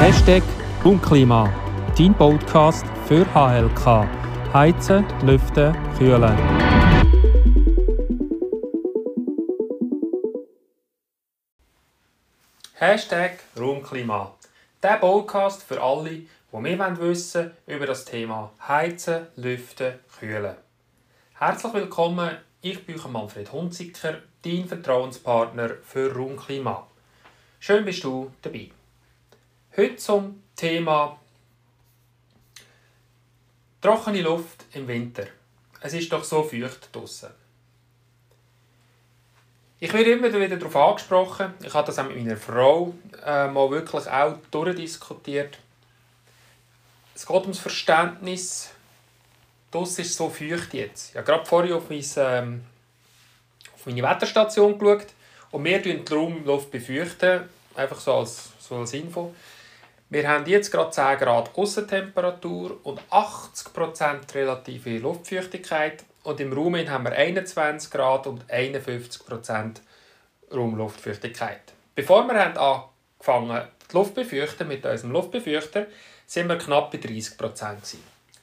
Hashtag Raumklima, dein Podcast für HLK. Heizen, Lüften, Kühlen. Hashtag Raumklima. Der Podcast für alle, die mehr wissen über das Thema Heizen, Lüften, Kühlen. Herzlich willkommen, ich bin Manfred Hunziker, dein Vertrauenspartner für Raumklima. Schön bist du dabei. Heute zum Thema trockene Luft im Winter. Es ist doch so feucht draußen. Ich werde immer wieder darauf angesprochen. Ich habe das auch mit meiner Frau äh, mal wirklich auch durchdiskutiert. Es geht ums Verständnis. Das ist so feucht jetzt. Ich habe gerade vorher auf, mein, ähm, auf meine Wetterstation geschaut und wir befeuchten die Raumluft befürchten, einfach so als, so als Info. Wir haben jetzt gerade 10 Grad Aussentemperatur und 80% relative Luftfeuchtigkeit. Und im Raum haben wir 21 Grad und 51% Raumluftfeuchtigkeit. Bevor wir haben angefangen die Luft befeuchten mit unserem Luftbefeuchter, sind wir knapp bei 30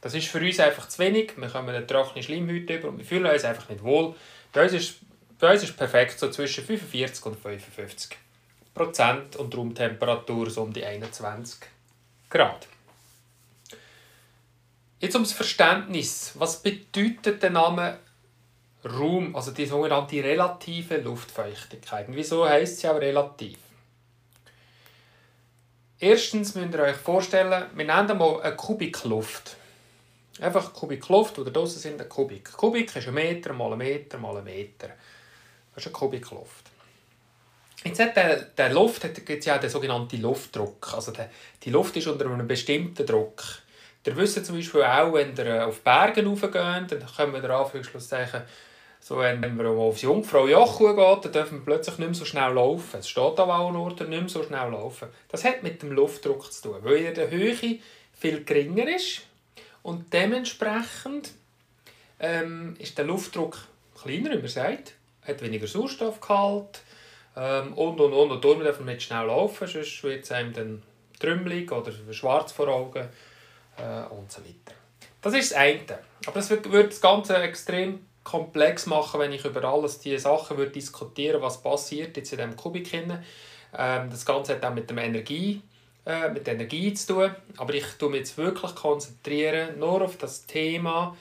Das ist für uns einfach zu wenig. Wir kommen eine trockene Schleimhaut über und wir fühlen uns einfach nicht wohl. Bei uns ist, bei uns ist perfekt so zwischen 45 und 55 Prozent und Raumtemperatur so um die 21 Grad. Jetzt ums Verständnis. Was bedeutet der Name Raum, also die sogenannte relative Luftfeuchtigkeit? Und wieso heißt sie auch relativ? Erstens müsst ihr euch vorstellen, wir nennen mal eine Kubik Luft. Einfach Kubik Luft, oder draußen sind ein Kubik. Kubik ist ein Meter mal ein Meter mal ein Meter. Das ist eine Kubik Luft. Jetzt hat der, der Luft gibt ja auch den sogenannten Luftdruck. Also der, die Luft ist unter einem bestimmten Druck. Ihr wisst zum Beispiel auch, wenn ihr äh, auf Bergen raufgeht, dann können wir Anführungszeichen so, wenn wir aufs Jungfrau Jochel geht, dann dürfen wir plötzlich nicht mehr so schnell laufen. Es steht an allen Orten nicht mehr so schnell laufen. Das hat mit dem Luftdruck zu tun, weil der Höhe viel geringer ist und dementsprechend ähm, ist der Luftdruck kleiner, wie man sagt, hat weniger Sauerstoffgehalt, ähm, und, und, und. Und darum dürfen wir nicht schnell laufen, sonst wird es einem dann trümmelig oder schwarz vor Augen äh, und so weiter. Das ist das eine. Aber das würde das Ganze extrem komplex machen, wenn ich über alles diese Sachen würde diskutieren was passiert jetzt in diesem Kubik. Ähm, das Ganze hat auch mit, dem Energie, äh, mit Energie zu tun. Aber ich tue mich jetzt wirklich konzentrieren nur auf das Thema,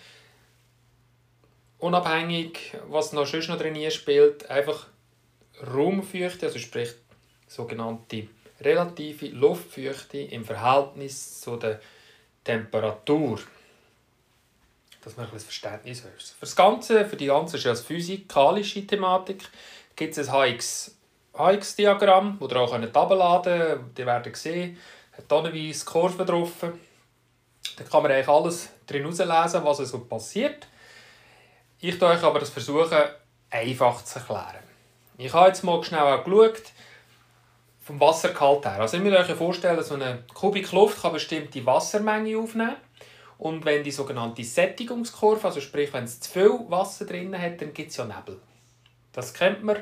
unabhängig, was noch sonst noch drin spielt, einfach Raumfeuchte, also sprich sogenannte relative Luftfeuchte im Verhältnis zu der Temperatur. Dass man ein bisschen Verständnis hat. Für das Ganze, für die ganze physikalische Thematik, gibt es ein HX, HX-Diagramm, das ihr auch herunterladen könnt. Die werden sehen, hat tonnenweise Kurven drauf. Da kann man eigentlich alles drin herauslesen, was so passiert. Ich versuche euch aber das versuchen, einfach zu erklären. Ich habe jetzt mal schnell geschaut, vom Wassergehalt her. Also ich muss euch vorstellen, so eine Kubik Luft kann bestimmte Wassermenge aufnehmen. Und wenn die sogenannte Sättigungskurve, also sprich, wenn es zu viel Wasser drin hat, dann gibt es ja Nebel. Das kennt man.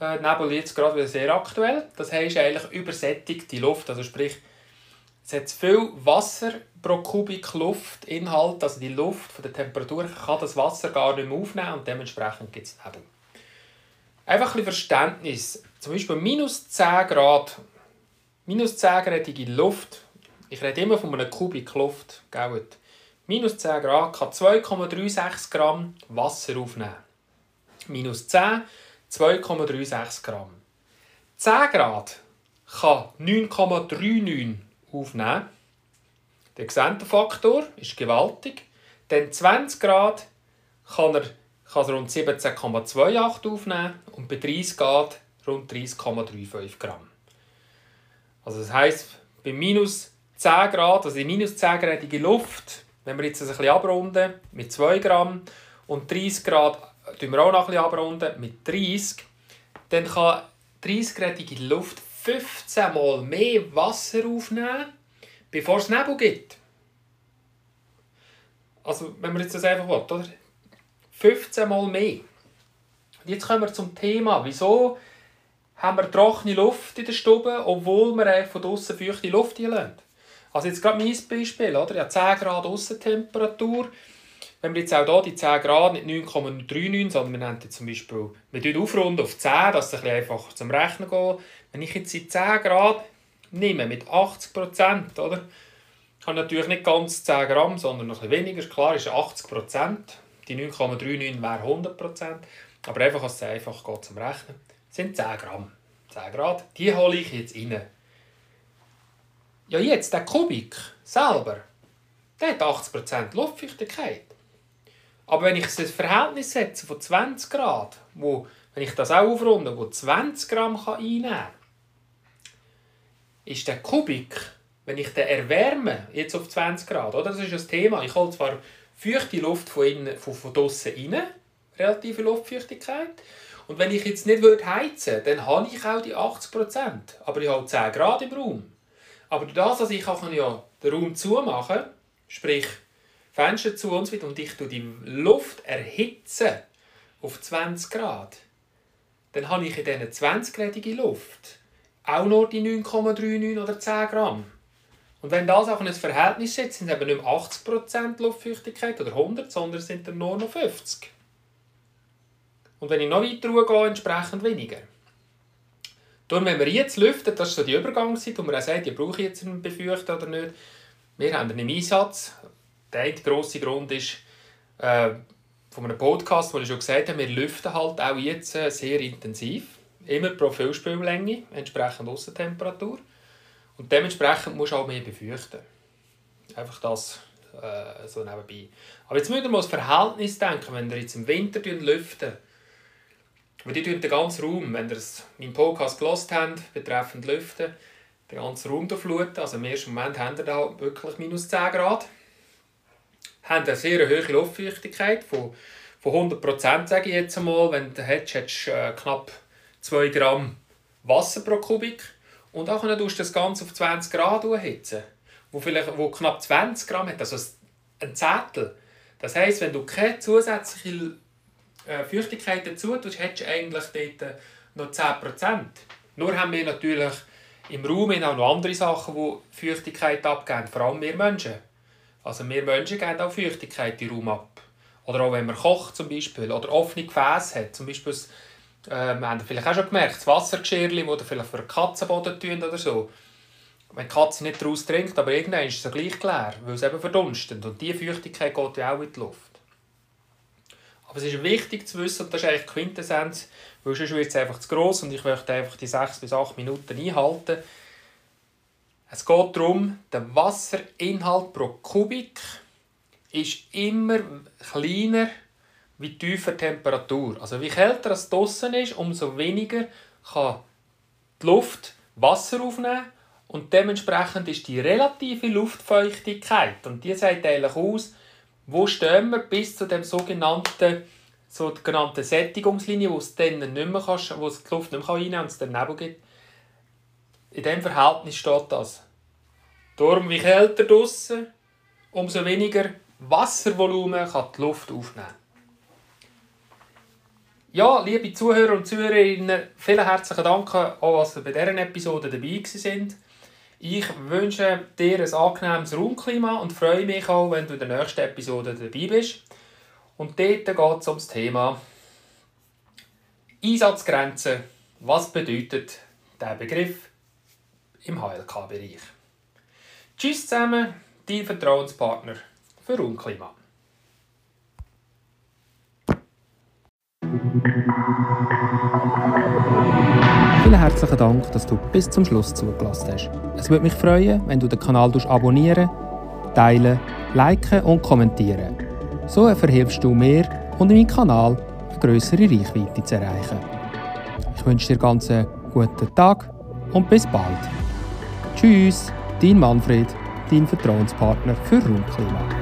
Äh, Nebel jetzt gerade wieder sehr aktuell. Das heißt eigentlich übersättigte Luft. Also sprich, es hat viel Wasser pro Kubik Luftinhalt, also die Luft von der Temperatur kann das Wasser gar nicht mehr aufnehmen und dementsprechend gibt es Nebel. Einfach ein Verständnis. Zum Beispiel minus 10 Grad, minus 10 gradige Luft. Ich rede immer von einem Kubik Luft. Gell? Minus 10 Grad kann 2,36 Gramm Wasser aufnehmen. Minus 10, 2,36 Gramm. 10 Grad kann 9,39 aufnehmen. Der Gesamtfaktor ist gewaltig. Dann 20 Grad kann er kann es rund 17,28 aufnehmen und bei 30 Grad rund 30,35 Gramm. Also das heisst, bei minus 10 Grad, also in minus 10 gradige Luft, wenn wir jetzt ein bisschen abrunden mit 2 Gramm und 30 Grad tun wir auch noch ein bisschen abrunden mit 30, dann kann 30 gradige Luft 15 Mal mehr Wasser aufnehmen, bevor es Nebel gibt. Also wenn man jetzt das einfach will, oder? 15 Mal mehr. Und jetzt kommen wir zum Thema. Wieso haben wir trockene Luft in der Stube, obwohl wir von draußen feuchte Luft hinlassen. Also jetzt gerade mein Beispiel, oder? Ich habe 10 Grad Aussentemperatur. Wenn wir jetzt auch hier die 10 Grad, nicht 9,39, sondern wir nennen zum Beispiel, wir aufrunden auf 10, dass es ein einfach zum Rechnen geht. Wenn ich jetzt die 10 Grad nehme, mit 80 Prozent, oder? Ich habe natürlich nicht ganz 10 Gramm, sondern noch ein bisschen weniger. Klar ist 80 Prozent. Die 9,39 wäre 100 Prozent. Aber einfach, als es einfach geht zum Rechnen, sind 10 Gramm. 10 Grad, die hole ich jetzt rein. Ja, jetzt, der Kubik selber, der hat 80% Luftfeuchtigkeit. Aber wenn ich das Verhältnis setze von 20 Grad, wo, wenn ich das auch aufrunde, wo 20 Gramm kann einnehmen kann, ist der Kubik, wenn ich den erwärme, jetzt auf 20 Grad, oder? das ist das Thema, ich hole zwar feuchte Luft von, innen, von, von draussen rein, relative Luftfeuchtigkeit, und wenn ich jetzt nicht heizen würde, dann habe ich auch die 80%, aber ich habe 10 Grad im Raum. Aber das, dass ich kann ja den Raum zumachen sprich Fenster zu und so und ich die Luft erhitze auf 20 Grad, dann habe ich in diesen 20-gradige Luft auch nur die 9,39 oder 10 Gramm. Und wenn das auch in ein Verhältnis setzt, sind es eben nicht mehr 80% Luftfeuchtigkeit oder 100, sondern sind dann nur noch 50. Und wenn ich noch weiter gehe, entsprechend weniger. Darum, wenn wir jetzt lüften, das ist so die Übergangszeit, wo man auch sagt, ich brauche jetzt einen Befeuchter oder nicht. Wir haben einen Einsatz. Der eine grosse Grund ist äh, von einem Podcast, wo ich schon gesagt habe, wir lüften halt auch jetzt äh, sehr intensiv. Immer Profilspüllänge, entsprechend Aussentemperatur. Und dementsprechend musst du auch mehr befeuchten. Einfach das äh, so nebenbei. Aber jetzt müsst ihr mal das Verhältnis denken, wenn ihr jetzt im Winter lüften aber die den ganzen Raum, wenn ihr meinen Podcast gelost habt, betreffend Lüften, den ganzen Raum durchfluten. Also im ersten Moment haben wir da wirklich minus 10 Grad. Haben eine sehr hohe Luftfeuchtigkeit von, von 100%, sage ich jetzt einmal. Wenn du hättest, hättest du äh, knapp 2 Gramm Wasser pro Kubik. Und dann tust du das Ganze auf 20 Grad erhitzen, wo, vielleicht, wo knapp 20 Gramm hat, also ein Zettel. Das heisst, wenn du keine zusätzliche äh, Feuchtigkeit dazu tust, hättest du eigentlich dort noch 10%. Nur haben wir natürlich im Raum auch noch andere Sachen, die Feuchtigkeit abgeben, vor allem wir Menschen. Also wir Menschen geben auch Feuchtigkeit im Raum ab. Oder auch wenn man kocht zum Beispiel, oder offene Gefäße hat, zum Beispiel äh, wir haben vielleicht auch schon gemerkt, das Wassergeschirr, das vielleicht für einen Katzenboden tun oder so. Wenn die Katze nicht daraus trinkt, aber irgendwann ist es gleich leer, weil es eben verdunstet. Und diese Feuchtigkeit geht ja auch in die Luft. Aber es ist wichtig zu wissen, und das ist eigentlich die Quintessenz, weil sonst wird es einfach zu gross und ich möchte einfach die 6 bis 8 Minuten einhalten. Es geht darum, der Wasserinhalt pro Kubik ist immer kleiner wie tiefer Temperatur. Also wie kälter es draußen ist, umso weniger kann die Luft Wasser aufnehmen und dementsprechend ist die relative Luftfeuchtigkeit und die sagt eigentlich aus, wo stehen wir bis zu dem sogenannten sogenannte Sättigungslinie, wo es dann nicht mehr kannst, wo es die Luft nicht mehr reinnehmen kann und es dann Nebel gibt. In diesem Verhältnis steht das. Darum, wie kälter draussen, umso weniger Wasservolumen kann die Luft aufnehmen. Ja, liebe Zuhörer und Zuhörerinnen, vielen herzlichen Dank, auch dass Sie bei dieser Episode dabei sind. Ich wünsche dir ein angenehmes Raumklima und freue mich auch, wenn du in der nächsten Episode dabei bist. Und dort geht es um das Thema Einsatzgrenzen. Was bedeutet der Begriff im HLK-Bereich? Tschüss zusammen, dein Vertrauenspartner für Raumklima. Vielen herzlichen Dank, dass du bis zum Schluss zugelassen hast. Es würde mich freuen, wenn du den Kanal abonnieren, teilen, liken und kommentieren. So verhilfst du mir und meinem Kanal eine größere Reichweite zu erreichen. Ich wünsche dir ganz einen guten Tag und bis bald. Tschüss, dein Manfred, dein Vertrauenspartner für Raumklima.